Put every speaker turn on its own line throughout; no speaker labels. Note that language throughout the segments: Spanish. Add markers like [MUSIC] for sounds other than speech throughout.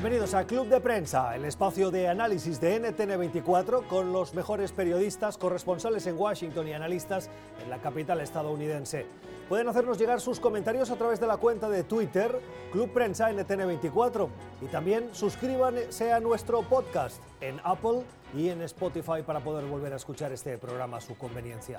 Bienvenidos a Club de Prensa, el espacio de análisis de NTN24 con los mejores periodistas, corresponsales en Washington y analistas en la capital estadounidense. Pueden hacernos llegar sus comentarios a través de la cuenta de Twitter, Club Prensa NTN24. Y también suscríbanse a nuestro podcast en Apple y en Spotify para poder volver a escuchar este programa a su conveniencia.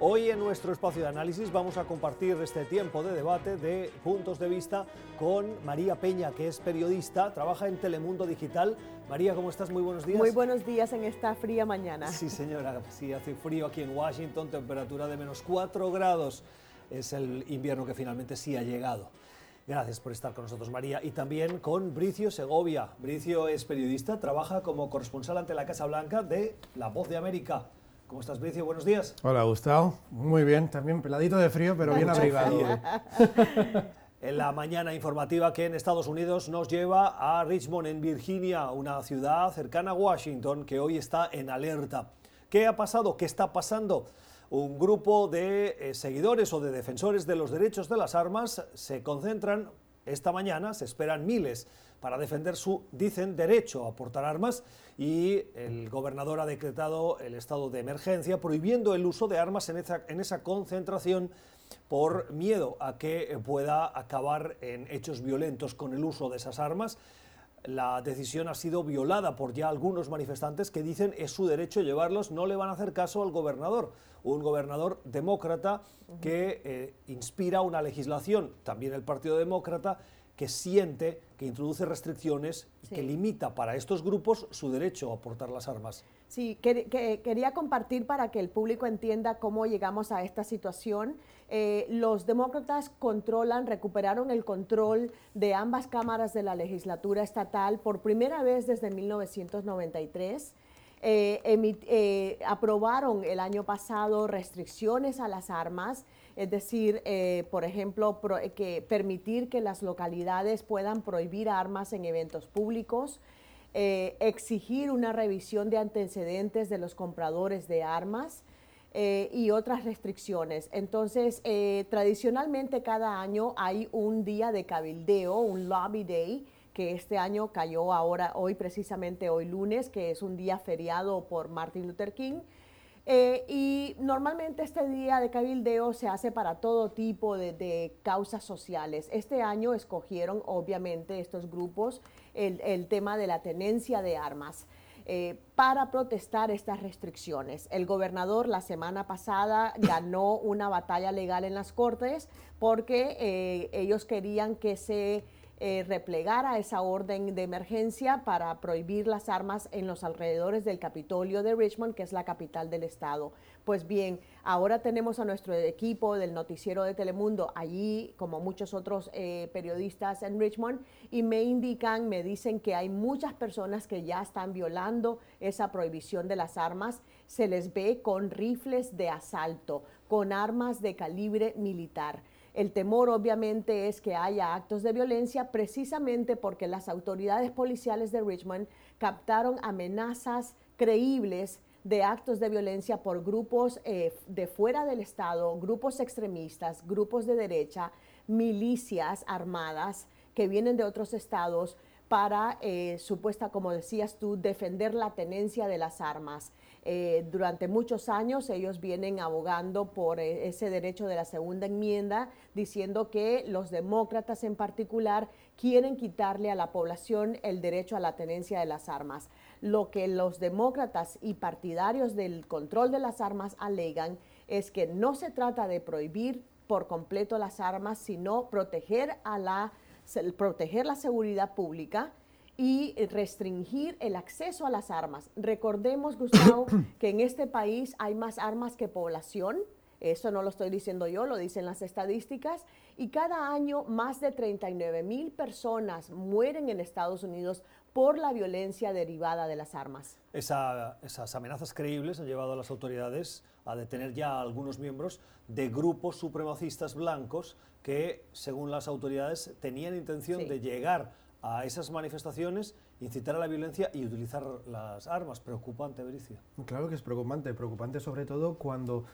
Hoy en nuestro espacio de análisis vamos a compartir este tiempo de debate de puntos de vista con María Peña, que es periodista, trabaja en Telemundo Digital. María, ¿cómo estás? Muy buenos días.
Muy buenos días en esta fría mañana.
Sí, señora, sí, hace frío aquí en Washington, temperatura de menos 4 grados es el invierno que finalmente sí ha llegado. Gracias por estar con nosotros, María. Y también con Bricio Segovia. Bricio es periodista, trabaja como corresponsal ante la Casa Blanca de La Voz de América. ¿Cómo estás, Bricio? Buenos días.
Hola, Gustavo. Muy bien, también peladito de frío, pero bien abrigado. [LAUGHS]
en la mañana informativa que en Estados Unidos nos lleva a Richmond, en Virginia, una ciudad cercana a Washington que hoy está en alerta. ¿Qué ha pasado? ¿Qué está pasando? Un grupo de eh, seguidores o de defensores de los derechos de las armas se concentran esta mañana, se esperan miles para defender su, dicen, derecho a portar armas y el gobernador ha decretado el estado de emergencia prohibiendo el uso de armas en esa, en esa concentración por miedo a que pueda acabar en hechos violentos con el uso de esas armas la decisión ha sido violada por ya algunos manifestantes que dicen es su derecho llevarlos, no le van a hacer caso al gobernador, un gobernador demócrata que eh, inspira una legislación, también el Partido Demócrata, que siente, que introduce restricciones, que limita para estos grupos su derecho a portar las armas.
Sí, que, quería compartir para que el público entienda cómo llegamos a esta situación. Eh, los demócratas controlan, recuperaron el control de ambas cámaras de la legislatura estatal por primera vez desde 1993. Eh, eh, aprobaron el año pasado restricciones a las armas, es decir, por ejemplo, que permitir que las localidades puedan prohibir armas en eventos públicos. Eh, exigir una revisión de antecedentes de los compradores de armas eh, y otras restricciones. Entonces, eh, tradicionalmente cada año hay un día de cabildeo, un lobby day, que este año cayó ahora, hoy precisamente hoy lunes, que es un día feriado por Martin Luther King. Y normalmente este día de cabildeo se hace para todo tipo de, de causas sociales. Este año escogieron obviamente estos grupos el, tema de la tenencia de armas. Eh, para protestar estas restricciones. El gobernador la semana pasada [LAUGHS] ganó una batalla legal en las Cortes porque eh, ellos querían que se eh, replegara esa orden de emergencia para prohibir las armas en los alrededores del Capitolio de Richmond, que es la capital del estado. Pues bien, ahora tenemos a nuestro equipo del noticiero de Telemundo allí, como muchos otros eh, periodistas en Richmond, y me indican, me dicen que hay muchas personas que ya están violando esa prohibición de las armas. Se les ve con rifles de asalto, con armas de calibre militar. El temor obviamente es que haya actos de violencia precisamente porque las autoridades policiales de Richmond captaron amenazas creíbles de actos de violencia por grupos eh, de fuera del Estado, grupos extremistas, grupos de derecha, milicias armadas que vienen de otros estados para, eh, supuesta, como decías tú, defender la tenencia de las armas. Eh, durante muchos años ellos vienen abogando por eh, ese derecho de la segunda enmienda, diciendo que los demócratas en particular quieren quitarle a la población el derecho a la tenencia de las armas. Lo que los demócratas y partidarios del control de las armas alegan es que no se trata de prohibir por completo las armas, sino proteger a la proteger la seguridad pública y restringir el acceso a las armas. Recordemos, Gustavo, [COUGHS] que en este país hay más armas que población. Eso no lo estoy diciendo yo, lo dicen las estadísticas. Y cada año más de 39 mil personas mueren en Estados Unidos por la violencia derivada de las armas.
esas amenazas creíbles han llevado a las autoridades a detener ya a algunos miembros de grupos supremacistas blancos que, según las autoridades, tenían intención de llegar a esas manifestaciones, incitar a la violencia y utilizar las armas. Preocupante, Bricio.
Claro que es preocupante, preocupante sobre todo cuando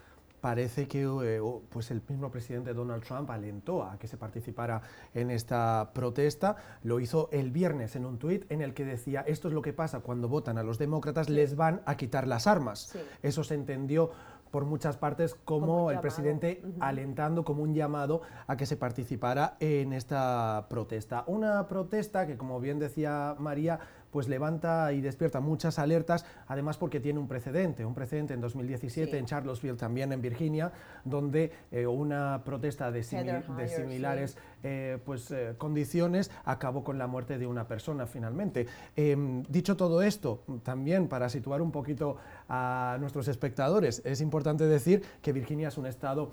parece que eh, pues el mismo presidente Donald Trump alentó a que se participara en esta protesta. Lo hizo el viernes en un tuit en el que decía, esto es lo que pasa cuando votan a los demócratas, les van a quitar las armas. Eso se entendió por muchas partes como, el presidente alentando como un llamado a que se participara en esta protesta. Una protesta que, como bien decía María, pues levanta y despierta muchas alertas, además porque tiene un precedente, un precedente en 2017 en Charlottesville, también en Virginia, donde eh, una protesta de, similares eh, pues, eh, condiciones acabó con la muerte de una persona finalmente. Em, dicho todo esto, también para situar un poquito a nuestros espectadores, es importante decir que Virginia es un estado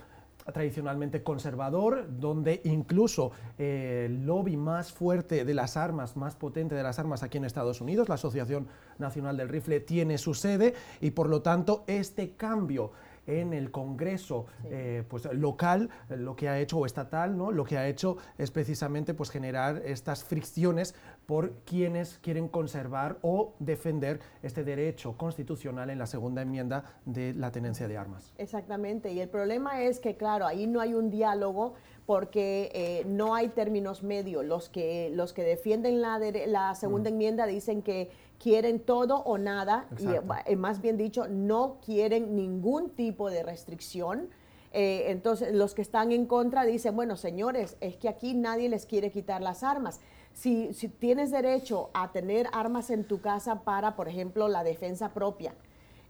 tradicionalmente conservador, donde incluso eh, el lobby más fuerte de las armas, más potente de las armas aquí en Estados Unidos, la Asociación Nacional del Rifle, tiene su sede y por lo tanto este cambio en el Congreso eh, pues, local, lo que ha hecho, o estatal, ¿no? lo que ha hecho es precisamente pues, generar estas fricciones por quienes quieren conservar o defender este derecho constitucional en la segunda enmienda de la tenencia de armas.
Exactamente, y el problema es que, claro, ahí no hay un diálogo porque eh, no hay términos medios. Los que, los que defienden la, la segunda mm. enmienda dicen que quieren todo o nada, y eh, más bien dicho, no quieren ningún tipo de restricción. Eh, entonces, los que están en contra dicen, bueno, señores, es que aquí nadie les quiere quitar las armas. Si, si tienes derecho a tener armas en tu casa para, por ejemplo, la defensa propia,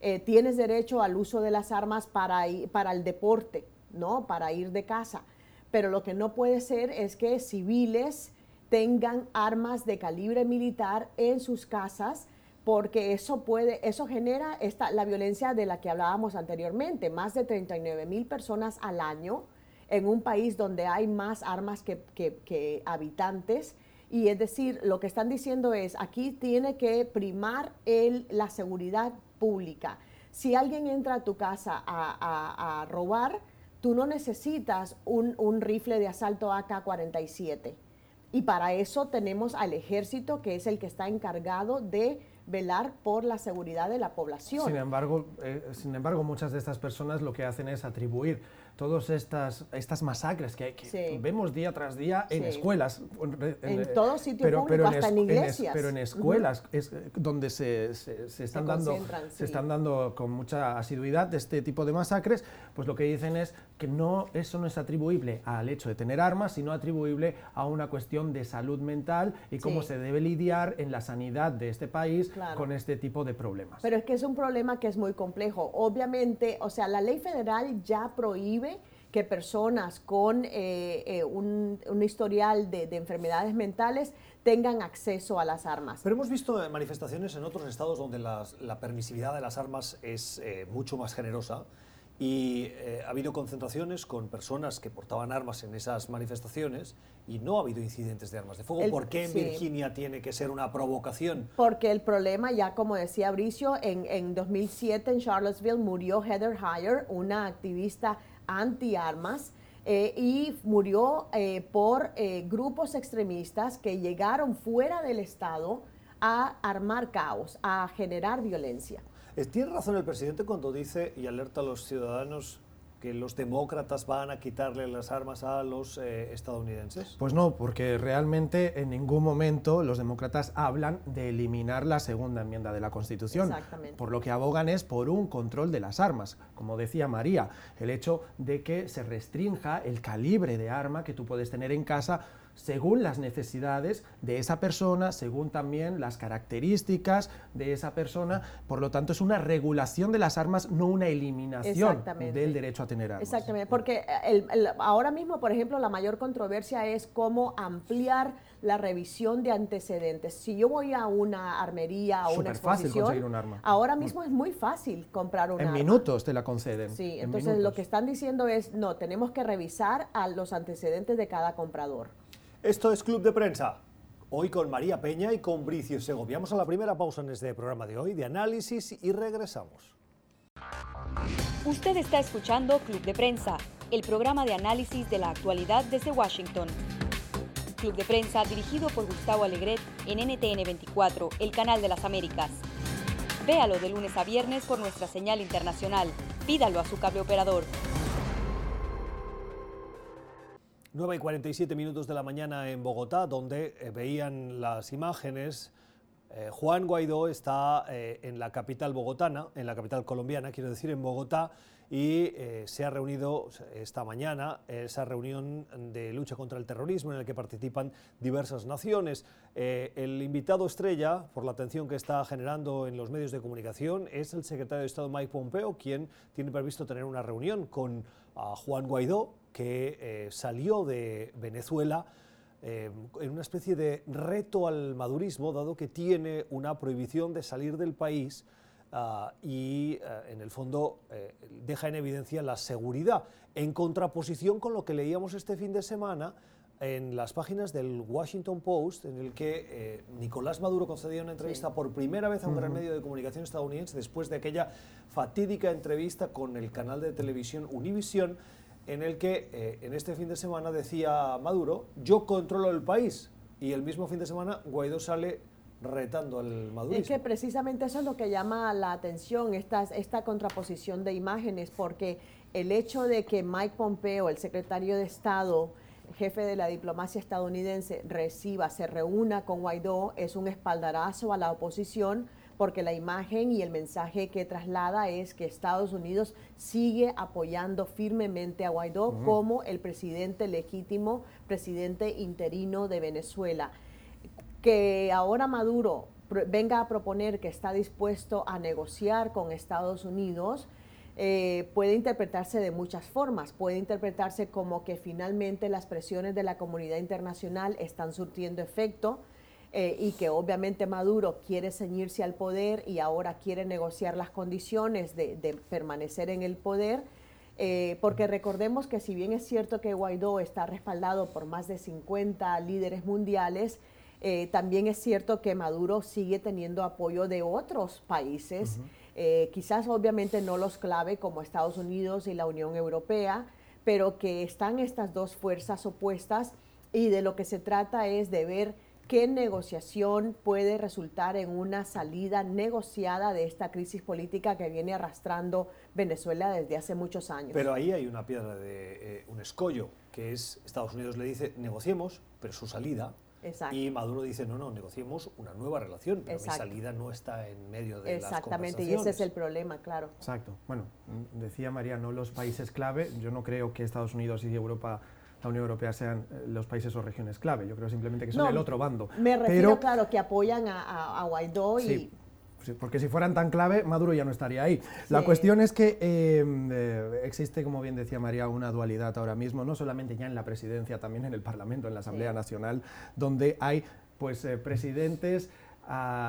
eh, tienes derecho al uso de las armas para, para el deporte, ¿no? Para ir de casa. Pero lo que no puede ser es que civiles tengan armas de calibre militar en sus casas porque eso puede, eso genera esta, la violencia de la que hablábamos anteriormente, más de 39 mil personas al año en un país donde hay más armas que, habitantes. Y es decir, lo que están diciendo es, aquí tiene que primar la seguridad pública. Si alguien entra a tu casa a, robar, tú no necesitas un, un rifle de asalto AK-47 y para eso tenemos al ejército, que es el que está encargado de velar por la seguridad de la población.
Sin embargo, eh, sin embargo, muchas de estas personas lo que hacen es atribuir todas estas, estas masacres que, vemos día tras día en escuelas.
En, en todo sitio pero, público, hasta en, iglesias.
pero en escuelas es eh, donde se, se, están dando, se están dando con mucha asiduidad este tipo de masacres, pues lo que dicen es que no, eso no es atribuible al hecho de tener armas, sino atribuible a una cuestión de salud mental y cómo se debe lidiar en la sanidad de este país con este tipo de problemas.
Pero es que es un problema que es muy complejo. Obviamente, o sea, la ley federal ya prohíbe que personas con eh, eh, un, historial de, enfermedades mentales tengan acceso a las armas.
Pero hemos visto eh, manifestaciones en otros estados donde la permisividad de las armas es mucho más generosa y ha habido concentraciones con personas que portaban armas en esas manifestaciones y no ha habido incidentes de armas de fuego. ¿Por qué en Virginia tiene que ser una provocación?
Porque el problema, ya como decía Bricio, en, en 2007 en Charlottesville murió Heather Heyer, una activista anti-armas, eh, y murió eh, por eh, grupos extremistas que llegaron fuera del Estado a armar caos, a generar violencia.
¿Tiene razón el presidente cuando dice y alerta a los ciudadanos que los demócratas van a quitarle las armas a los eh, estadounidenses?
Pues no, porque realmente en ningún momento los demócratas hablan de eliminar la segunda enmienda de la Constitución. Exactamente. Por lo que abogan es por un control de las armas. Como decía María, el hecho de que se restrinja el calibre de arma que tú puedes tener en casa según las necesidades de esa persona, según también las características de esa persona. Por lo tanto, es una regulación de las armas, no una eliminación del derecho a tener armas.
Exactamente, porque ahora mismo, por ejemplo, la mayor controversia es cómo ampliar la revisión de antecedentes. Si yo voy a una armería o una exposición, un arma. ahora mismo es muy fácil comprar un
en
arma.
En minutos te la conceden.
Sí, entonces lo que están diciendo es, no, tenemos que revisar a los antecedentes de cada comprador.
Esto es Club de Prensa. Hoy con María Peña y con Bricio Segovia. Vamos a la primera pausa en este programa de hoy de análisis y regresamos.
Usted está escuchando Club de Prensa, el programa de análisis de la actualidad desde Washington. Club de Prensa dirigido por Gustavo Alegret en NTN 24, el canal de las Américas. Véalo de lunes a viernes por nuestra señal internacional Pídalo a su cable operador.
9 y 47 minutos de la mañana en Bogotá, donde eh, veían las imágenes. Eh, Juan Guaidó está eh, en la capital bogotana, en la capital colombiana, quiero decir, en Bogotá, y se ha reunido esta mañana esa reunión de lucha contra el terrorismo en la que participan diversas naciones. el invitado estrella, por la atención que está generando en los medios de comunicación, es el secretario de Estado Mike Pompeo, quien tiene previsto tener una reunión con Juan Guaidó, que eh, salió de Venezuela eh, en una especie de reto al madurismo, dado que tiene una prohibición de salir del país ah, y eh, en el fondo deja en evidencia la seguridad, en contraposición con lo que leíamos este fin de semana en las páginas del Washington Post, en el que Nicolás Maduro concedió una entrevista por primera vez a un gran medio de comunicación estadounidense después de aquella fatídica entrevista con el canal de televisión Univision, en el que eh, en este fin de semana decía Maduro, yo controlo el país, y el mismo fin de semana Guaidó sale retando al madurismo.
Es que precisamente eso es lo que llama la atención, esta, esta contraposición de imágenes, porque el hecho de que Mike Pompeo, el secretario de Estado, jefe de la diplomacia estadounidense, reciba, se reúna con Guaidó, es un espaldarazo a la oposición porque la imagen y el mensaje que traslada es que Estados Unidos sigue apoyando firmemente a Guaidó como el presidente legítimo, presidente interino de Venezuela. Que ahora Maduro venga a proponer que está dispuesto a negociar con Estados Unidos, eh, puede interpretarse de muchas formas. Puede interpretarse como que finalmente las presiones de la comunidad internacional están surtiendo efecto eh, y que obviamente Maduro quiere ceñirse al poder y ahora quiere negociar las condiciones de, permanecer en el poder. Eh, porque recordemos que si bien es cierto que Guaidó está respaldado por más de 50 líderes mundiales, eh, también es cierto que Maduro sigue teniendo apoyo de otros países, quizás obviamente no los clave como Estados Unidos y la Unión Europea, pero que están estas dos fuerzas opuestas y de lo que se trata es de ver ¿Qué negociación puede resultar en una salida negociada de esta crisis política que viene arrastrando Venezuela desde hace muchos años?
Pero ahí hay una piedra de eh, un escollo, que es Estados Unidos le dice negociemos, pero su salida. Y Maduro dice, no, no, negociemos una nueva relación, pero mi salida no está en medio de
Exactamente, y ese es el problema, claro.
Exacto. Bueno, decía María, no los países clave, yo no creo que Estados Unidos y Europa la Unión Europea sean eh, los países o regiones clave. Yo creo simplemente que son el otro bando.
Me refiero, claro, que apoyan a, Guaidó y...
porque si fueran tan clave, Maduro ya no estaría ahí. La cuestión es que em, eh, existe, como bien decía María, una dualidad ahora mismo, no solamente ya en la presidencia, también en el Parlamento, en la Asamblea Nacional, donde hay pues eh, presidentes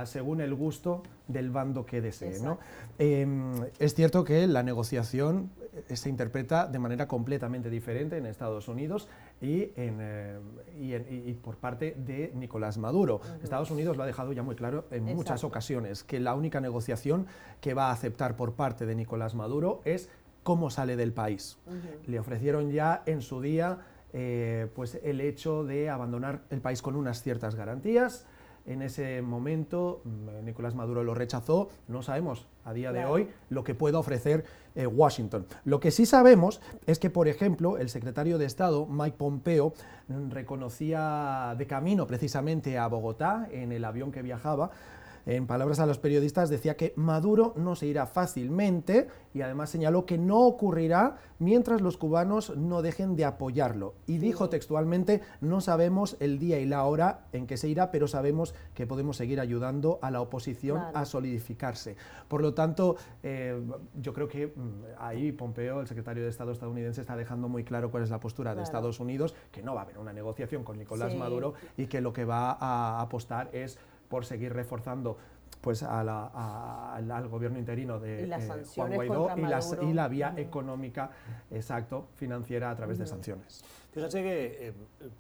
según el gusto del bando que desee. ¿no? Em, es cierto que la negociación se interpreta de manera completamente diferente en Estados Unidos y, en, eh, por parte de Nicolás Maduro. Estados Unidos lo ha dejado ya muy claro en muchas ocasiones, que la única negociación que va a aceptar por parte de Nicolás Maduro es cómo sale del país. Le ofrecieron ya en su día eh, pues el hecho de abandonar el país con unas ciertas garantías, en ese momento mm, Nicolás Maduro lo rechazó, no sabemos a día de hoy lo que pueda ofrecer eh, Washington. Lo que sí sabemos es que, por ejemplo, el secretario de Estado, Mike Pompeo, mm, reconocía de camino precisamente a Bogotá en el avión que viajaba, en palabras a los periodistas, decía que Maduro no se irá fácilmente y además señaló que no ocurrirá mientras los cubanos no dejen de apoyarlo. Y dijo textualmente, no sabemos el día y la hora en que se irá, pero sabemos que podemos seguir ayudando a la oposición a solidificarse. Por lo tanto, eh, yo creo que mm, ahí Pompeo, el secretario de Estado estadounidense, está dejando muy claro cuál es la postura de Estados Unidos, que no va a haber una negociación con Nicolás Maduro y que lo que va a apostar es por seguir reforzando pues al gobierno interino de eh, Juan Guaidó y, la vía económica, exacto, financiera a través de sanciones.
Fíjense que eh,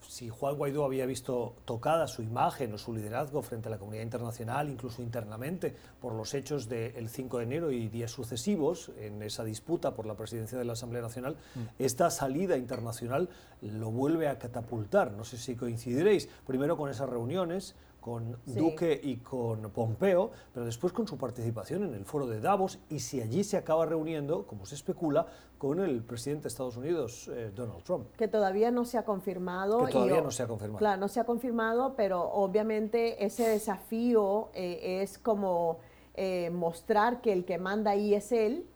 si Juan Guaidó había visto tocada su imagen o su liderazgo frente a la comunidad internacional, incluso internamente, por los hechos del 5 de enero y días sucesivos en esa disputa por la presidencia de la Asamblea Nacional, mm. esta salida internacional lo vuelve a catapultar. No sé si coincidiréis, primero con esas reuniones, con Duque y con Pompeo, pero después con su participación en el foro de Davos y si allí se acaba reuniendo, como se especula, con el presidente de Estados Unidos, eh, Donald Trump.
Que todavía no se ha confirmado.
Que todavía no se ha confirmado.
Claro, no se ha confirmado, pero obviamente ese desafío eh, es como eh, mostrar que el que manda ahí es él,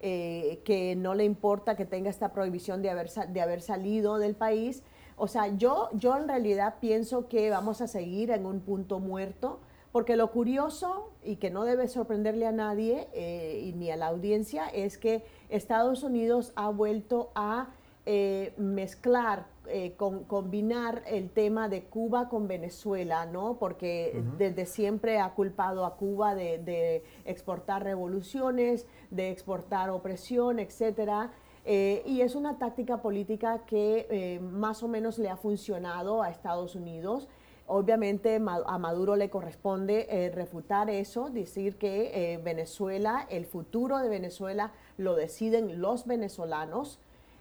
que no le importa que tenga esta prohibición de haber, de haber salido del país o sea, yo, yo en realidad pienso que vamos a seguir en un punto muerto, porque lo curioso, y que no debe sorprenderle a nadie eh, ni a la audiencia, es que Estados Unidos ha vuelto a eh, mezclar, eh, combinar el tema de Cuba con Venezuela, ¿no? Porque desde siempre ha culpado a Cuba de, de exportar revoluciones, de exportar opresión, etcétera. Eh, y es una táctica política que eh, más o menos le ha funcionado a Estados Unidos. Obviamente a Maduro le corresponde eh, refutar eso, decir que Venezuela, el futuro de Venezuela lo deciden los venezolanos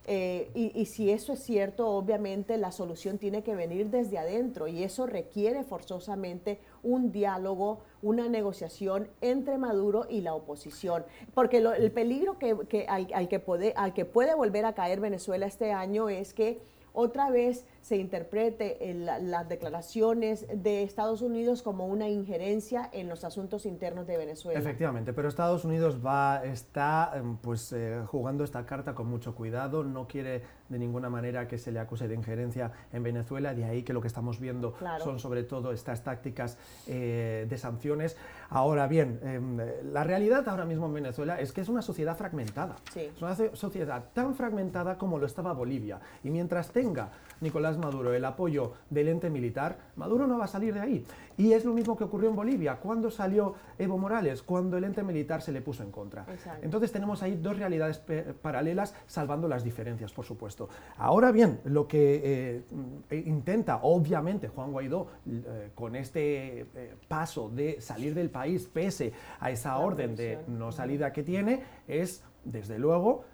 eh, y, si eso es cierto, obviamente la solución tiene que venir desde adentro y eso requiere forzosamente un diálogo, una negociación entre Maduro y la oposición. Porque el peligro que, al, que puede, al que puede volver a caer Venezuela este año es que otra vez se interprete las declaraciones de Estados Unidos como una injerencia en los asuntos internos de Venezuela.
Efectivamente, pero Estados Unidos va, está em, pues, eh, jugando esta carta con mucho cuidado, no quiere de ninguna manera que se le acuse de injerencia en Venezuela, de ahí que lo que estamos viendo son sobre todo estas tácticas eh, de sanciones. Ahora bien, em, la realidad ahora mismo en Venezuela es que es una sociedad fragmentada, es una sociedad tan fragmentada como lo estaba Bolivia, y mientras tenga Nicolás Maduro el apoyo del ente militar, Maduro no va a salir de ahí. Y es lo mismo que ocurrió en Bolivia. cuando salió Evo Morales? Cuando el ente militar se le puso en contra. Entonces tenemos ahí dos realidades paralelas, salvando las diferencias, por supuesto. Ahora bien, lo que eh, intenta, obviamente, Juan Guaidó, eh, con este eh, paso de salir del país, pese a esa orden de no salida que tiene, es, desde luego,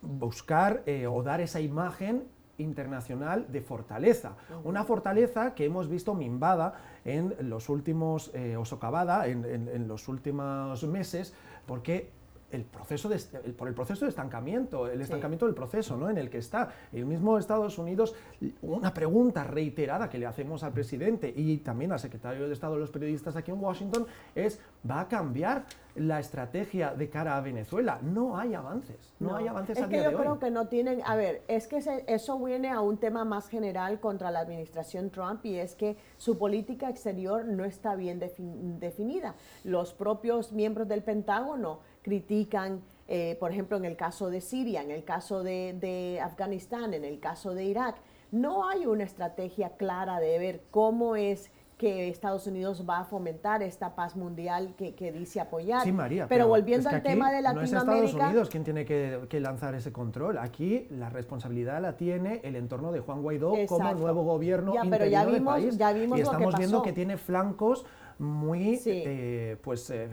buscar o dar esa imagen internacional de fortaleza. Una fortaleza que hemos visto mimbada en los últimos, eh, o socavada en, en, los últimos meses, porque el proceso de, por el proceso de estancamiento, el estancamiento del proceso ¿no? en el que está. El mismo Estados Unidos, una pregunta reiterada que le hacemos al presidente y también al secretario de Estado de los periodistas aquí en Washington es, ¿va a cambiar la estrategia de cara a Venezuela? No hay avances, no, hay avances
es que yo creo que no tienen, a ver, es que eso viene a un tema más general contra la administración Trump y es que su política exterior no está bien definida. Los propios miembros del Pentágono critican, eh, por ejemplo, en el caso de Siria, en el caso de, Afganistán, en el caso de Irak, no hay una estrategia clara de ver cómo es que Estados Unidos va a fomentar esta paz mundial que, dice apoyar.
Sí, María.
Pero, volviendo al tema de Latinoamérica...
No es Estados Unidos quien tiene que, lanzar ese control. Aquí la responsabilidad la tiene el entorno de Juan Guaidó como nuevo gobierno ya, pero ya vimos, país.
Ya vimos
y estamos
que
viendo que tiene flancos muy eh, pues, eh,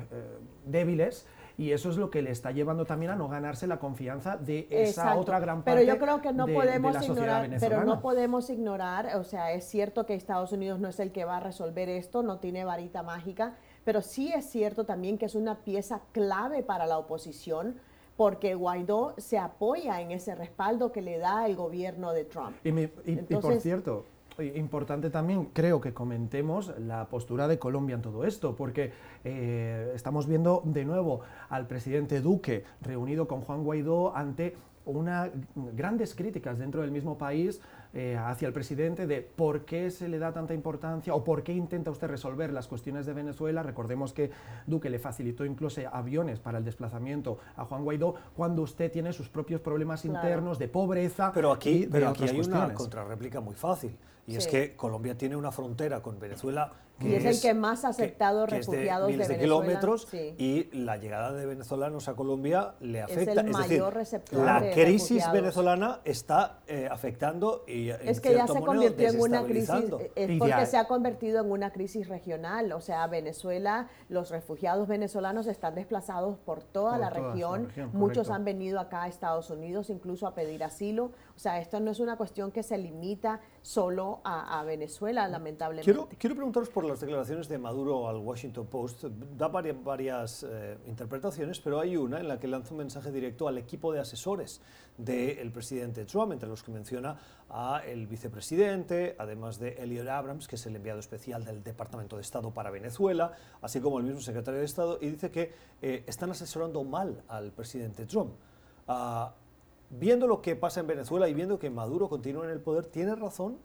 débiles y eso es lo que le está llevando también a no ganarse la confianza de esa otra gran parte
pero yo creo que no podemos ignorar pero no podemos ignorar o sea es cierto que Estados Unidos no es el que va a resolver esto no tiene varita mágica pero sí es cierto también que es una pieza clave para la oposición porque Guaidó se apoya en ese respaldo que le da el gobierno de Trump.
Y, y por cierto, Importante también, creo que comentemos la postura de Colombia en todo esto, porque eh, estamos viendo de nuevo al presidente Duque reunido con Juan Guaidó ante una, grandes críticas dentro del mismo país eh, hacia el presidente de por qué se le da tanta importancia o por qué intenta usted resolver las cuestiones de Venezuela. Recordemos que Duque le facilitó incluso aviones para el desplazamiento a Juan Guaidó cuando usted tiene sus propios problemas internos de pobreza.
Pero aquí, pero aquí hay una contrarréplica muy fácil. Y es que Colombia tiene una frontera con Venezuela
y es, el que más ha aceptado refugiados
de,
miles de,
kilómetros y la llegada de venezolanos a Colombia le afecta.
Es el mayor receptor
la crisis venezolana está eh, afectando y
es que ya se convirtió en una crisis eh, es porque se ha convertido en una crisis regional. O sea, Venezuela, los refugiados venezolanos están desplazados por toda, la, región. Muchos han venido acá a Estados Unidos incluso a pedir asilo. O sea, esto no es una cuestión que se limita solo a, Venezuela, lamentablemente.
Quiero, quiero, preguntaros por las declaraciones de Maduro al Washington Post. Da varias, varias eh, interpretaciones, pero hay una en la que lanza un mensaje directo al equipo de asesores del presidente Trump, entre los que menciona a el vicepresidente, además de Elliot Abrams, que es el enviado especial del Departamento de Estado para Venezuela, así como el mismo secretario de Estado, y dice que eh, están asesorando mal al presidente Trump. Ah, viendo lo que pasa en Venezuela y viendo que Maduro continúa en el poder, ¿tiene razón?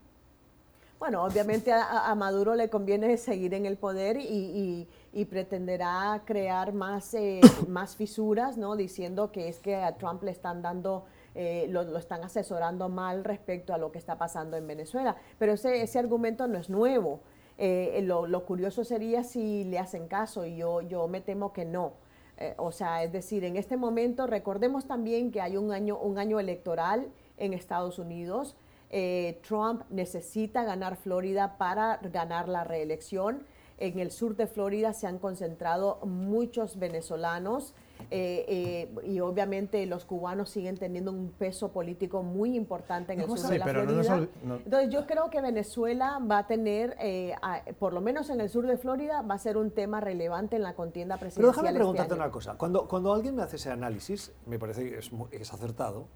Bueno, obviamente a, Maduro le conviene seguir en el poder y, pretenderá crear más, eh, [COUGHS] más fisuras, ¿no? Diciendo que es que a Trump le están dando, eh, lo, están asesorando mal respecto a lo que está pasando en Venezuela. Pero ese, ese argumento no es nuevo. Eh, lo, lo, curioso sería si le hacen caso y yo, yo me temo que no. Eh, o sea, es decir, en este momento recordemos también que hay un año, un año electoral en Estados Unidos. Eh, Trump necesita ganar Florida para ganar la reelección. En el sur de Florida se han concentrado muchos venezolanos eh, eh, y obviamente los cubanos siguen teniendo un peso político muy importante en el sur de la Florida. Entonces yo creo que Venezuela va a tener, eh, por lo menos en el sur de Florida, va a ser un tema relevante en la contienda presidencial.
Pero déjame este preguntarte una cosa. Cuando, cuando alguien me hace ese análisis, me parece que es, es acertado,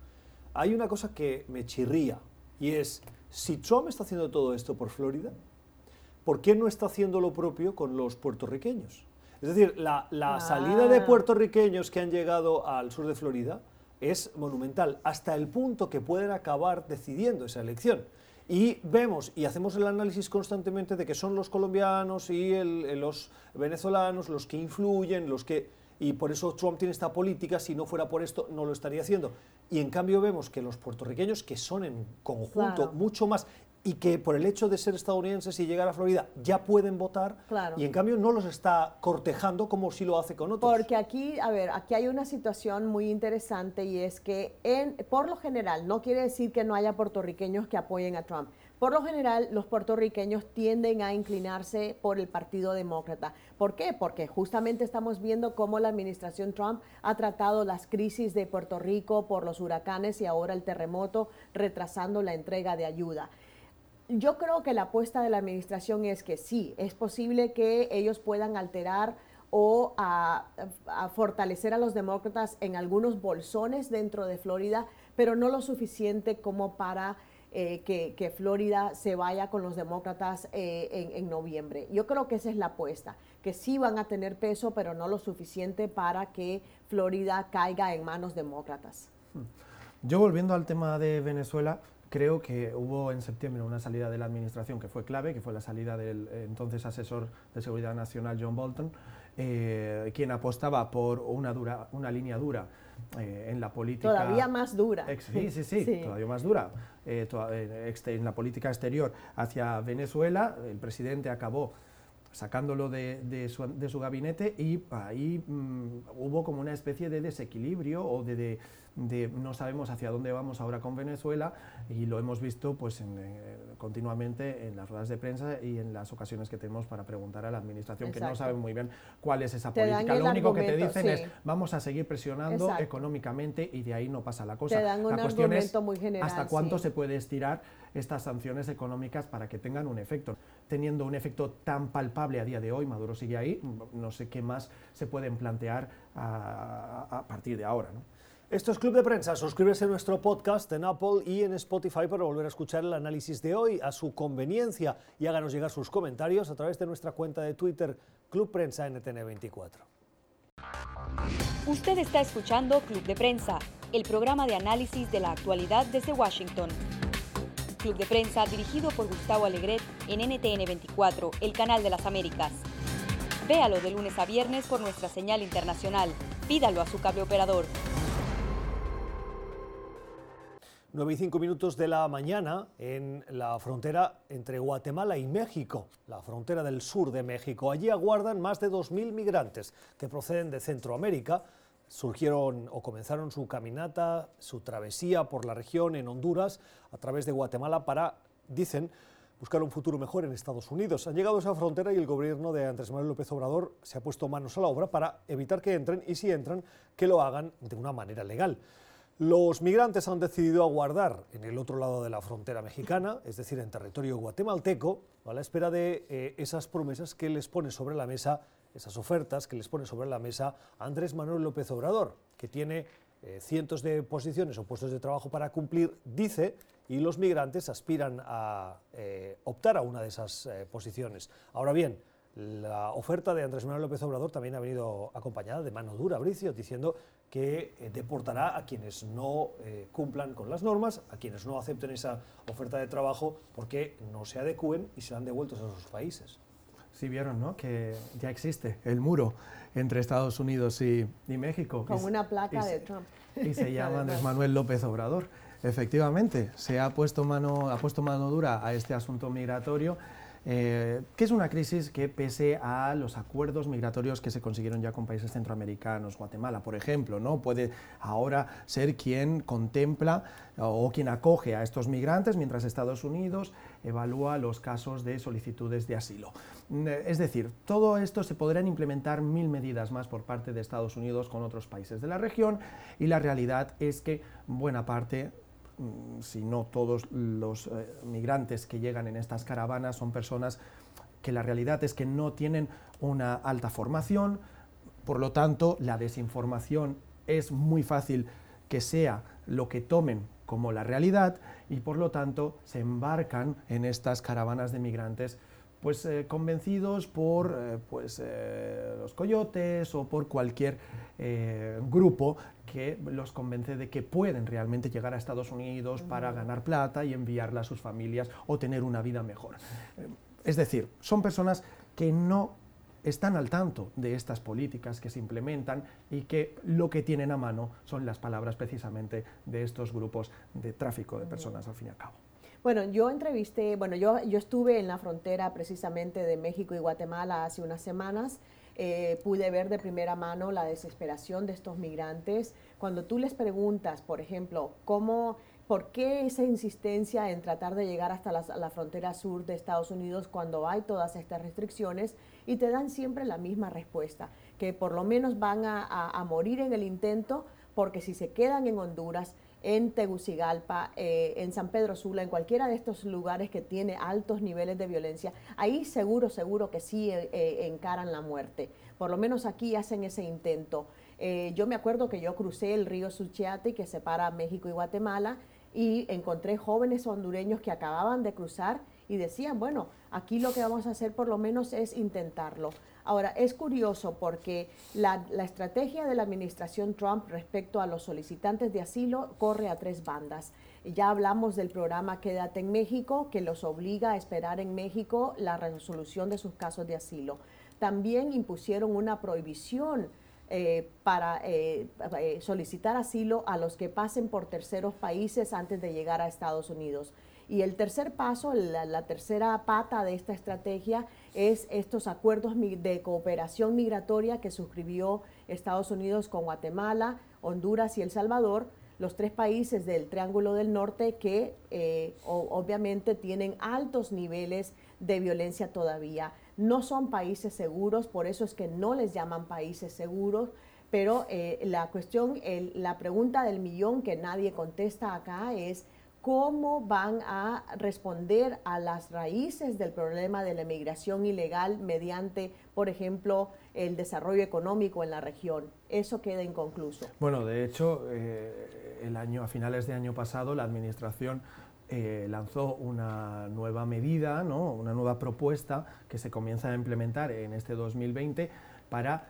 hay una cosa que me chirría y es, si Trump está haciendo todo esto por Florida, ¿por qué no está haciendo lo propio con los puertorriqueños? Es decir, la, salida de ah. puertorriqueños que han llegado al sur de Florida es monumental, hasta el punto que pueden acabar decidiendo esa elección. Y vemos y hacemos el análisis constantemente de que son los colombianos y los venezolanos los que influyen, los que... Y por eso Trump tiene esta política, si no fuera por esto no lo estaría haciendo. Y en cambio vemos que los puertorriqueños, que son en conjunto mucho más y que por el hecho de ser estadounidenses y llegar a Florida ya pueden votar y en cambio no los está cortejando como si lo hace con otros.
Porque aquí, a ver, aquí hay una situación muy interesante y es que en, por lo general, no quiere decir que no haya puertorriqueños que apoyen a Trump. Por lo general, los puertorriqueños tienden a inclinarse por el Partido Demócrata. ¿Por qué? Porque justamente estamos viendo cómo la administración Trump ha tratado las crisis de Puerto Rico por los huracanes y ahora el terremoto, retrasando la entrega de ayuda yo creo que la apuesta de la administración es que sí, es posible que ellos puedan alterar o fortalecer a los demócratas en algunos bolsones dentro de Florida, pero no lo suficiente como para eh, que, Florida se vaya con los demócratas eh, en, noviembre. Yo creo que esa es la apuesta, que sí van a tener peso, pero no lo suficiente para que Florida caiga en manos demócratas.
Yo volviendo al tema de Venezuela, Creo que hubo en septiembre una salida de la administración que fue clave, que fue la salida del eh, entonces asesor de seguridad nacional John Bolton, eh, quien apostaba por una, dura, una línea dura eh, en la política.
Todavía más dura.
sí, sí, [LAUGHS] sí, todavía más dura. en la política exterior hacia Venezuela, el presidente acabó sacándolo de, su, gabinete y ahí mm, hubo como una especie de desequilibrio o de de no sabemos hacia dónde vamos ahora con Venezuela y lo hemos visto pues eh, continuamente en las ruedas de prensa y en las ocasiones que tenemos para preguntar a la administración que no saben muy bien cuál es esa política. Lo único que te dicen es vamos a seguir presionando económicamente y de ahí no pasa la cosa.
la cuestión es muy general,
hasta cuánto se puede estirar estas sanciones económicas para que tengan un efecto. Teniendo un efecto tan palpable a día de hoy, Maduro sigue ahí, no sé qué más se pueden plantear a, a partir de ahora. ¿no?
Esto es Club de Prensa. Suscríbete a nuestro podcast en Apple y en Spotify para volver a escuchar el análisis de hoy a su conveniencia y háganos llegar sus comentarios a través de nuestra cuenta de Twitter Club Prensa NTN24.
Usted está escuchando Club de Prensa, el programa de análisis de la actualidad desde Washington. Club de Prensa dirigido por Gustavo Alegret en NTN24, el canal de las Américas. Véalo de lunes a viernes por nuestra señal internacional. Pídalo a su cable operador.
9 y 5 minutos de la mañana en la frontera entre Guatemala y México, la frontera del sur de México. Allí aguardan más de 2.000 migrantes que proceden de Centroamérica. Surgieron o comenzaron su caminata, su travesía por la región en Honduras a través de Guatemala para, dicen, buscar un futuro mejor en Estados Unidos. Han llegado a esa frontera y el gobierno de Andrés Manuel López Obrador se ha puesto manos a la obra para evitar que entren y si entran, que lo hagan de una manera legal. Los migrantes han decidido aguardar en el otro lado de la frontera mexicana, es decir, en territorio guatemalteco, a la espera de eh, esas promesas que les pone sobre la mesa, esas ofertas que les pone sobre la mesa Andrés Manuel López Obrador, que tiene eh, cientos de posiciones o puestos de trabajo para cumplir, dice, y los migrantes aspiran a eh, optar a una de esas posiciones. Ahora bien, la oferta de Andrés Manuel López Obrador también ha venido acompañada de mano dura, Bricio, diciendo que eh, deportará a quienes no eh, cumplan con las normas, a quienes no acepten esa oferta de trabajo porque no se adecúen y serán devueltos a sus países.
Sí, vieron, ¿no? Que ya existe el muro entre Estados Unidos y, México.
Con una placa de Trump.
Y se [LAUGHS] llama Andrés Manuel López Obrador. Efectivamente, se ha puesto mano, ha puesto mano dura a este asunto migratorio eh, que es una crisis que pese a los acuerdos migratorios que se consiguieron ya con países centroamericanos, Guatemala, por ejemplo, ¿no? puede ahora ser quien contempla o quien acoge a estos migrantes mientras Estados Unidos evalúa los casos de solicitudes de asilo. Mm, es decir, todo esto se podrán implementar mil medidas más por parte de Estados Unidos con otros países de la región y la realidad es que buena parte Mm, si no todos los eh, migrantes que llegan en estas caravanas son personas que la realidad es que no tienen una alta formación, por lo tanto la desinformación es muy fácil que sea lo que tomen como la realidad y por lo tanto se embarcan en estas caravanas de migrantes pues eh, convencidos por eh, pues, eh, los coyotes o por cualquier grupo que los convence de que pueden realmente llegar a Estados Unidos para ganar plata y enviarla a sus familias o tener una vida mejor. Es decir, son personas que no están al tanto de estas políticas que se implementan y que lo que tienen a mano son las palabras precisamente de estos grupos de tráfico de personas al fin y al cabo.
Bueno, yo entrevisté, bueno, yo, yo estuve en la frontera precisamente de México y Guatemala hace unas semanas. Eh, pude ver de primera mano la desesperación de estos migrantes. Cuando tú les preguntas, por ejemplo, cómo, por qué esa insistencia en tratar de llegar hasta la, frontera sur de Estados Unidos cuando hay todas estas restricciones, y te dan siempre la misma respuesta, que por lo menos van a morir en el intento, porque si se quedan en Honduras, en Tegucigalpa, eh, en San Pedro Sula, en cualquiera de estos lugares que tiene altos niveles de violencia, ahí seguro, seguro que sí eh, eh, encaran la muerte. Por lo menos aquí hacen ese intento. yo me acuerdo que yo crucé el río Suchiate que separa México y Guatemala y encontré jóvenes hondureños que acababan de cruzar y decían, bueno, aquí lo que vamos a hacer por lo menos es intentarlo. Ahora, es curioso porque la, estrategia de la administración Trump respecto a los solicitantes de asilo corre a tres bandas. Ya hablamos del programa Quédate en México, que los obliga a esperar en México la resolución de sus casos de asilo. También impusieron una prohibición eh, para eh, eh, solicitar asilo a los que pasen por terceros países antes de llegar a Estados Unidos. Y el tercer paso, la, tercera pata de esta estrategia es estos acuerdos de cooperación migratoria que suscribió Estados Unidos con Guatemala, Honduras y El Salvador, los tres países del Triángulo del Norte que eh, obviamente tienen altos niveles de violencia todavía. No son países seguros, por eso es que no les llaman países seguros, pero eh, la cuestión, la pregunta del millón que nadie contesta acá es cómo van a responder a las raíces del problema de la emigración ilegal mediante, por ejemplo, el desarrollo económico en la región. Eso queda inconcluso.
Bueno, de hecho, eh, el año, a finales de año pasado, la Administración eh, lanzó una nueva medida, ¿no? una nueva propuesta que se comienza a implementar en este 2020 para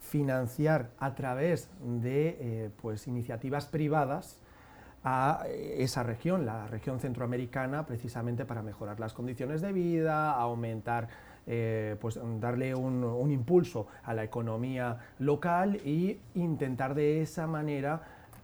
financiar a través de eh, pues, iniciativas privadas a esa región, la región centroamericana, precisamente para mejorar las condiciones de vida, aumentar, eh, pues darle un, impulso a la economía local e intentar de esa manera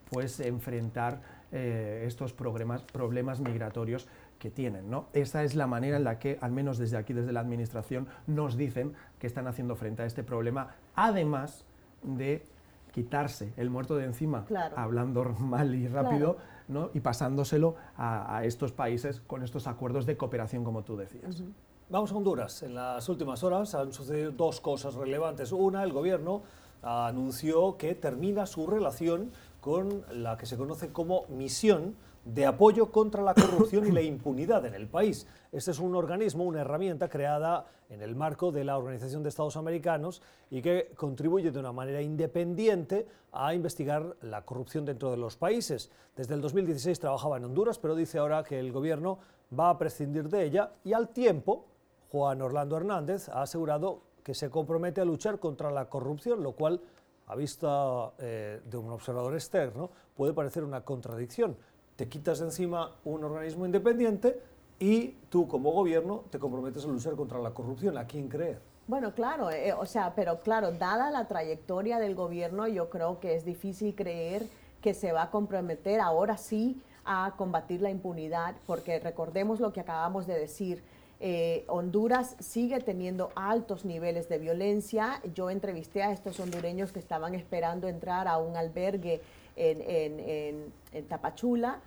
pues enfrentar eh, estos problemas, problemas migratorios que tienen. ¿no? Esa es la manera en la que, al menos desde aquí, desde la Administración, nos dicen que están haciendo frente a este problema, además de quitarse el muerto de encima, hablando mal y rápido, ¿no? y pasándoselo a, estos países con estos acuerdos de cooperación, como tú decías.
Vamos a Honduras. En las últimas horas han sucedido dos cosas relevantes. Una, el gobierno anunció que termina su relación con la que se conoce como misión de apoyo contra la corrupción y la [COUGHS] impunidad en el país. Este es un organismo, una herramienta creada en el marco de la Organización de Estados Americanos y que contribuye de una manera independiente a investigar la corrupción dentro de los países. Desde el 2016 trabajaba en Honduras, pero dice ahora que el gobierno va a prescindir de ella y al tiempo Juan Orlando Hernández ha asegurado que se compromete a luchar contra la corrupción, lo cual a vista eh, de un observador externo puede parecer una contradicción te quitas de encima un organismo independiente y tú como gobierno te comprometes a luchar contra la corrupción. ¿A quién creer?
Bueno, claro, eh, o sea, pero claro, dada la trayectoria del gobierno, yo creo que es difícil creer que se va a comprometer ahora sí a combatir la impunidad, porque recordemos lo que acabamos de decir. Eh, Honduras sigue teniendo altos niveles de violencia. Yo entrevisté a estos hondureños que estaban esperando entrar a un albergue en, Tapachula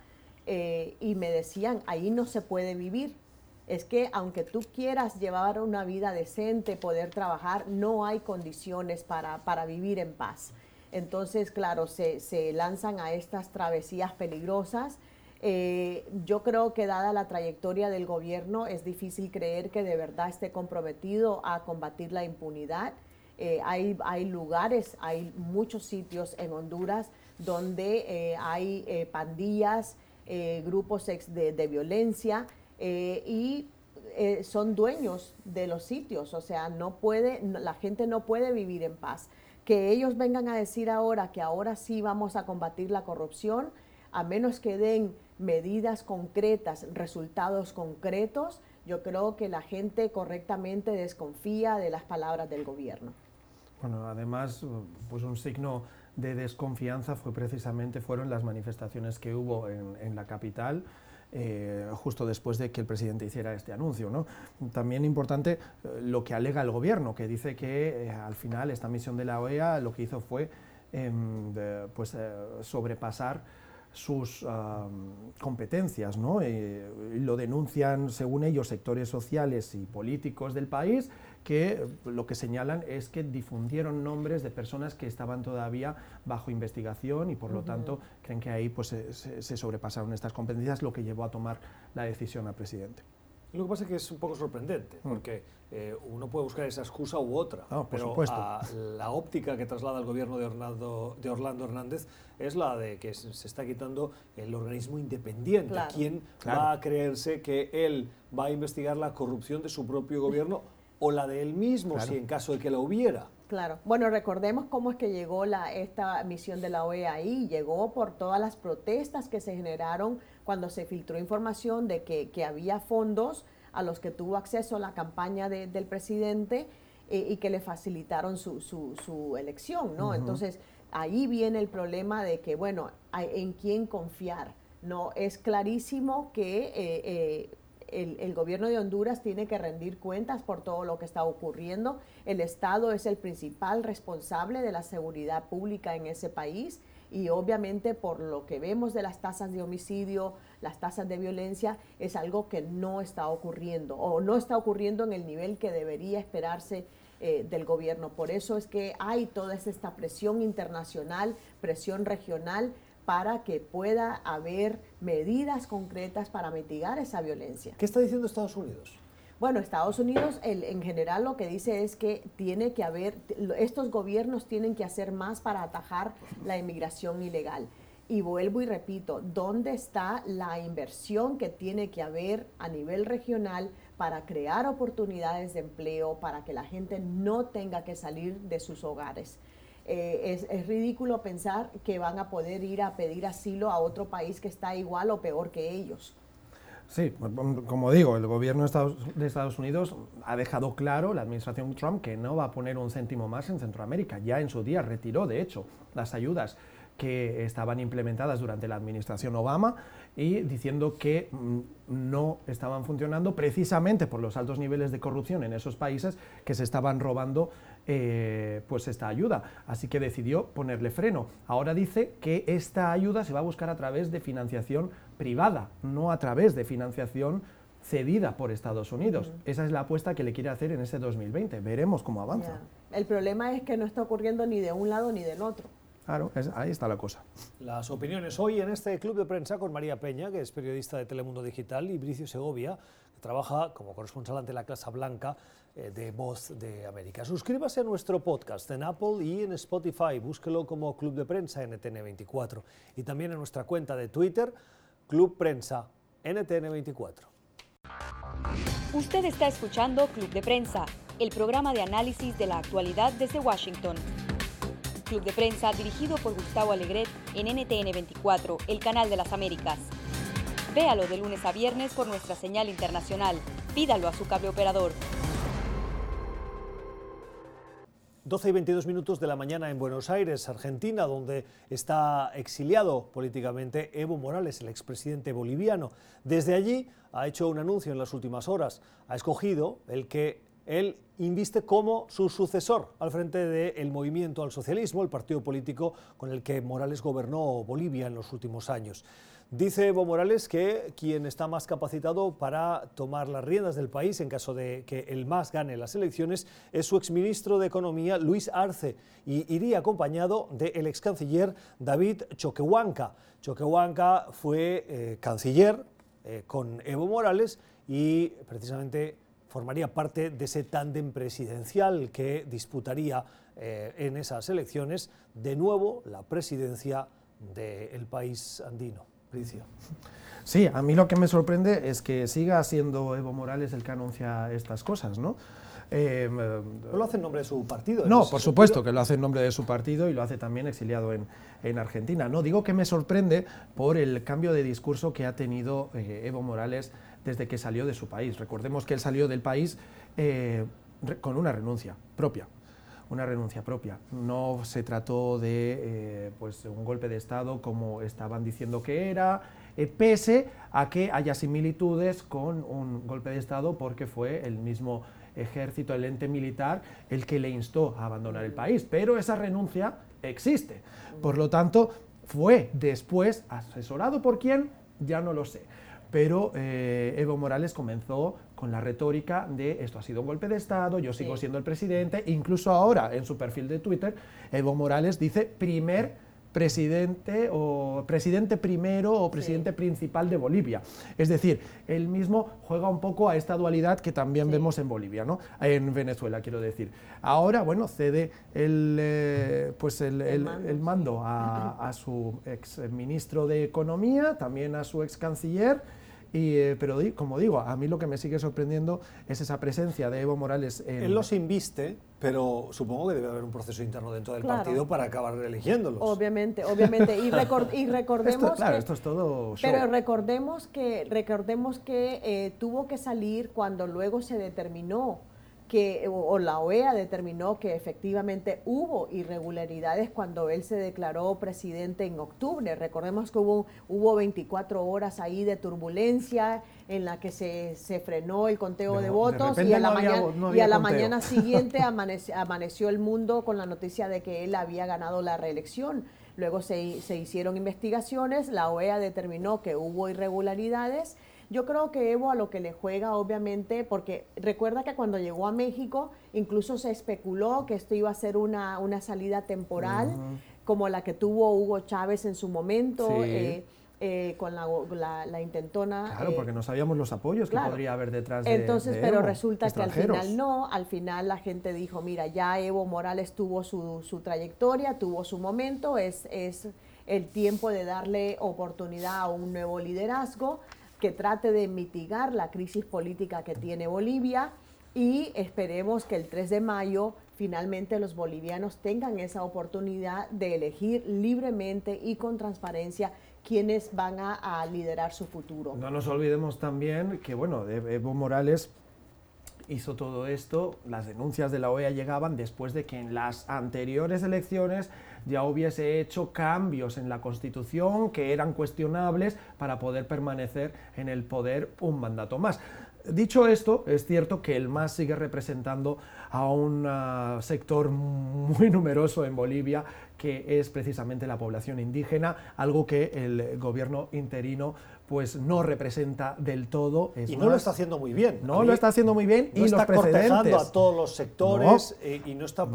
eh, y me decían, ahí no se puede vivir. Es que aunque tú quieras llevar una vida decente, poder trabajar, no hay condiciones para, vivir en paz. Entonces, claro, se, lanzan a estas travesías peligrosas. Eh, yo creo que dada la trayectoria del gobierno es difícil creer que de verdad esté comprometido a combatir la impunidad. Eh, hay, hay lugares, hay muchos sitios en Honduras donde eh, hay eh, pandillas, eh, grupos de, de, violencia y son dueños de los sitios, o sea, no puede, la gente no puede vivir en paz. Que ellos vengan a decir ahora que ahora sí vamos a combatir la corrupción, a menos que den medidas concretas, resultados concretos, yo creo que la gente correctamente desconfía de las palabras del gobierno.
Bueno, además, pues un signo de desconfianza fue precisamente fueron las manifestaciones que hubo en, la capital. Eh, justo después de que el presidente hiciera este anuncio. ¿no? También importante eh, lo que alega el gobierno, que dice que eh, al final esta misión de la OEA lo que hizo fue em, pues, sobrepasar sus competencias, ¿no? lo denuncian, según ellos, sectores sociales y políticos del país, que lo que señalan es que difundieron nombres de personas que estaban todavía bajo investigación y por lo tanto creen que ahí pues, se, sobrepasaron estas competencias, lo que llevó a tomar la decisión al presidente.
Lo que pasa es que es un poco sorprendente, mm. porque eh, uno puede buscar esa excusa u otra,
por
pero
supuesto.
la óptica que traslada el gobierno de Orlando, de Orlando Hernández es la de que se, está quitando el organismo independiente. ¿Quién va a creerse que él va a investigar la corrupción de su propio gobierno o la de él mismo, si en caso de que la hubiera.
Claro. Bueno, recordemos cómo es que llegó la, esta misión de la OEA ahí. Llegó por todas las protestas que se generaron cuando se filtró información de que, había fondos a los que tuvo acceso la campaña del presidente eh, y que le facilitaron su, su, elección, ¿no? Entonces, ahí viene el problema de que, bueno, hay, en quién confiar. No, es clarísimo que eh, eh, el, gobierno de Honduras tiene que rendir cuentas por todo lo que está ocurriendo. El Estado es el principal responsable de la seguridad pública en ese país y obviamente por lo que vemos de las tasas de homicidio, las tasas de violencia, es algo que no está ocurriendo o no está ocurriendo en el nivel que debería esperarse eh, del gobierno. Por eso es que hay toda esta presión internacional, presión regional para que pueda haber medidas concretas para mitigar esa violencia.
¿Qué está diciendo Estados Unidos?
Bueno, Estados Unidos en general lo que dice es que tiene que haber, estos gobiernos tienen que hacer más para atajar la inmigración ilegal. Y vuelvo y repito, ¿dónde está la inversión que tiene que haber a nivel regional para crear oportunidades de empleo, para que la gente no tenga que salir de sus hogares? Eh, es, ridículo pensar que van a poder ir a pedir asilo a otro país que está igual o peor que ellos.
Sí, como digo, el gobierno de Estados, Unidos ha dejado claro, la administración Trump, que no va a poner un céntimo más en Centroamérica. Ya en su día retiró, de hecho, las ayudas que estaban implementadas durante la administración Obama y diciendo que mm, no estaban funcionando precisamente por los altos niveles de corrupción en esos países que se estaban robando eh, pues esta ayuda. Así que decidió ponerle freno. Ahora dice que esta ayuda se va a buscar a través de financiación privada, no a través de financiación cedida por Estados Unidos. Esa es la apuesta que le quiere hacer en ese 2020. Veremos cómo avanza.
El problema es que no está ocurriendo ni de un lado ni del otro.
Claro, ahí está la cosa.
Las opiniones hoy en este club de prensa con María Peña, que es periodista de Telemundo Digital, y Bricio Segovia, trabaja como corresponsal ante la Casa Blanca eh, de Voz de América. Suscríbase a nuestro podcast en Apple y en Spotify. Búsquelo como Club de Prensa NTN24. Y también en nuestra cuenta de Twitter, Club Prensa NTN24.
Usted está escuchando Club de Prensa, el programa de análisis de la actualidad desde Washington. Club de Prensa dirigido por Gustavo Alegret en NTN 24, el canal de las Américas. Véalo de lunes a viernes por nuestra señal internacional. Pídalo a su cable operador.
12 y 22 minutos de la mañana en Buenos Aires, Argentina, donde está exiliado políticamente Evo Morales, el expresidente boliviano. Desde allí ha hecho un anuncio en las últimas horas. Ha escogido el que él inviste como su sucesor al frente del movimiento al socialismo, el partido político con el que Morales gobernó Bolivia en los últimos años. Dice Evo Morales que quien está más capacitado para tomar las riendas del país en caso de que el MAS gane las elecciones es su exministro de Economía, Luis Arce, y iría acompañado del ex canciller David Choquehuanca. Choquehuanca fue eh, canciller eh, con Evo Morales y precisamente formaría parte de ese tándem presidencial que disputaría eh, en esas elecciones de nuevo la presidencia del país andino.
Sí, a mí lo que me sorprende es que siga siendo Evo Morales el que anuncia estas cosas, ¿no?
Eh, ¿No lo hace en nombre de su partido?
No, por supuesto que lo hace en nombre de su partido y lo hace también exiliado en, en Argentina. No, digo que me sorprende por el cambio de discurso que ha tenido eh, Evo Morales desde que salió de su país. Recordemos que él salió del país eh, con una renuncia propia una renuncia propia. No se trató de eh, pues un golpe de Estado como estaban diciendo que era, eh, pese a que haya similitudes con un golpe de Estado porque fue el mismo ejército, el ente militar, el que le instó a abandonar el país. Pero esa renuncia existe. Por lo tanto, fue después asesorado por quién, ya no lo sé pero eh, Evo Morales comenzó con la retórica de esto ha sido un golpe de Estado, yo sigo siendo el presidente, incluso ahora en su perfil de Twitter, Evo Morales dice primer presidente o presidente primero o presidente principal de Bolivia. Es decir, él mismo juega un poco a esta dualidad que también vemos en Bolivia, ¿no? En Venezuela, quiero decir. Ahora, bueno, cede el, eh, pues el, mando, a, a, su ex ministro de Economía, también a su ex canciller eh, pero como digo, a mí lo que me sigue sorprendiendo es esa presencia de Evo Morales.
En... Él los inviste, pero supongo que debe haber un proceso interno dentro del partido para acabar eligiéndolos.
Obviamente, obviamente. Y, y [LAUGHS] recordemos
esto, claro, esto es todo
Pero recordemos que, recordemos que eh, tuvo que salir cuando luego se determinó que, o la OEA determinó que efectivamente hubo irregularidades cuando él se declaró presidente en octubre. Recordemos que hubo, hubo 24 horas ahí de turbulencia en la que se, se frenó el conteo de, votos y a la, mañana, y a la mañana [LAUGHS] siguiente amaneció, el mundo con la noticia de que él había ganado la reelección. Luego se, se hicieron investigaciones, la OEA determinó que hubo irregularidades yo creo que Evo a lo que le juega, obviamente, porque recuerda que cuando llegó a México, incluso se especuló que esto iba a ser una, una salida temporal, como la que tuvo Hugo Chávez en su momento. Eh, eh, con la, la, intentona.
Claro, porque no sabíamos los apoyos que podría haber detrás
de Entonces, pero resulta que al final no, al final la gente dijo, mira, ya Evo Morales tuvo su, su trayectoria, tuvo su momento, es, es el tiempo de darle oportunidad a un nuevo liderazgo que trate de mitigar la crisis política que tiene Bolivia y esperemos que el 3 de mayo finalmente los bolivianos tengan esa oportunidad de elegir libremente y con transparencia quienes van a, liderar su futuro.
No nos olvidemos también que, bueno, Evo Morales hizo todo esto, las denuncias de la OEA llegaban después de que en las anteriores elecciones ya hubiese hecho cambios en la Constitución que eran cuestionables para poder permanecer en el poder un mandato más. Dicho esto, es cierto que el MAS sigue representando a un ah, sector muy numeroso en Bolivia, que es precisamente la población indígena, algo que el gobierno interino pues no representa del todo.
y no lo está haciendo muy bien.
No lo está haciendo muy bien
no
y
está
los
cortejando a todos los sectores eh, y no está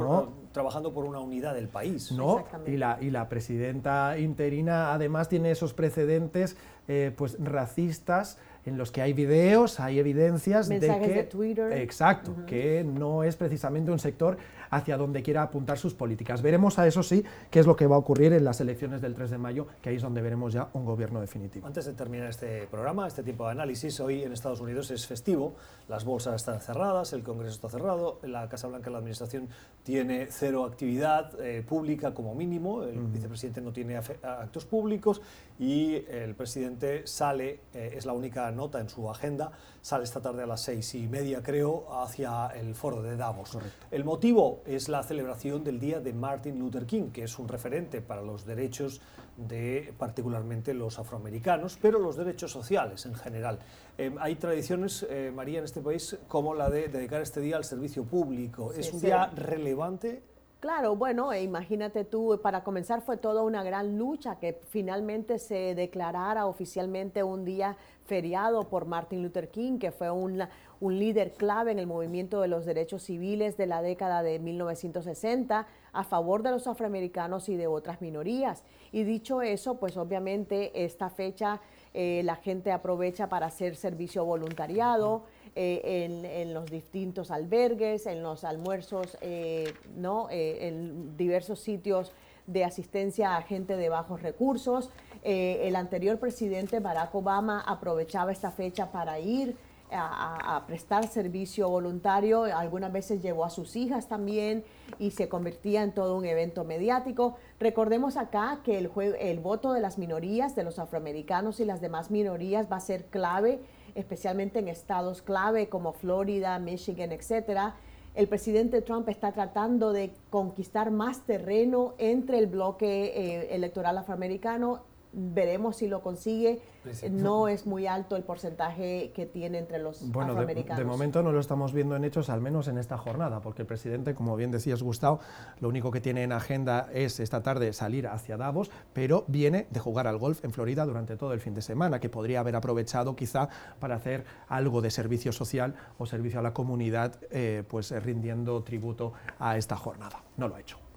trabajando por una unidad del país.
No, y la, y la presidenta interina además tiene esos precedentes eh, pues racistas en los que hay videos, hay evidencias
de
que...
de Twitter.
Exacto, que no es precisamente un sector hacia donde quiera apuntar sus políticas. Veremos a eso sí qué es lo que va a ocurrir en las elecciones del 3 de mayo, que ahí es donde veremos ya un gobierno definitivo.
Antes de terminar este programa, este tiempo de análisis, hoy en Estados Unidos es festivo, las bolsas están cerradas, el Congreso está cerrado, la Casa Blanca, la Administración tiene cero actividad eh, pública como mínimo, el vicepresidente no tiene actos públicos y el presidente sale, eh, es la única nota en su agenda, sale esta tarde a las seis y media creo hacia el foro de Davos. El motivo es la celebración del día de Martin Luther King, que es un referente para los derechos de particularmente los afroamericanos, pero los derechos sociales en general. Em, hay tradiciones, eh, María, en este país como la de dedicar este día al servicio público. ¿Es un día relevante?
Claro, bueno, e imagínate tú, para comenzar fue toda una gran lucha que finalmente se declarara oficialmente un día feriado por Martin Luther King, que fue un, un líder clave en el movimiento de los derechos civiles de la década de 1960 a favor de los afroamericanos y de otras minorías. Y dicho eso, pues obviamente esta fecha eh, la gente aprovecha para hacer servicio voluntariado eh, en, los distintos albergues, en los almuerzos, eh, ¿no? en diversos sitios de asistencia a gente de bajos recursos. el anterior presidente Barack Obama aprovechaba esta fecha para ir a, prestar servicio voluntario, algunas veces llevó a sus hijas también y se convertía en todo un evento mediático. Recordemos acá que el, el voto de las minorías, de los afroamericanos y las demás minorías va a ser clave, especialmente en estados clave como Florida, Michigan, etcétera. El presidente Trump está tratando de conquistar más terreno entre el bloque eh, electoral afroamericano veremos si lo consigue. No es muy alto el porcentaje que tiene entre los
bueno,
afroamericanos.
De, momento no lo estamos viendo en hechos, al menos en esta jornada, porque el presidente, como bien decías, Gustavo, lo único que tiene en agenda es esta tarde salir hacia Davos, pero viene de jugar al golf en Florida durante todo el fin de semana, que podría haber aprovechado quizá para hacer algo de servicio social o servicio a la comunidad, eh, pues rindiendo tributo a esta jornada. No lo ha hecho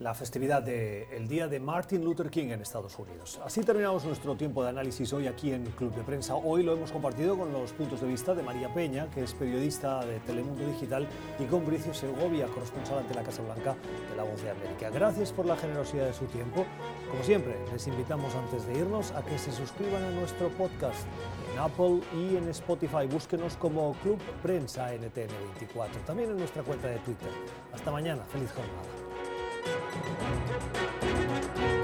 la festividad del Día de Martin Luther King en Estados Unidos. Así terminamos nuestro tiempo de análisis hoy aquí en Club de Prensa. Hoy lo hemos compartido con los puntos de vista de María Peña, que es periodista de Telemundo Digital, y con Bricio Segovia, corresponsal ante la Casa Blanca de La Voz de América. Gracias por la generosidad de su tiempo. Como siempre, les invitamos antes de irnos a que se suscriban a nuestro podcast en Apple y en Spotify. Búsquenos como Club Prensa NTN24, también en nuestra cuenta de Twitter. Hasta mañana, feliz jornada. Thank you.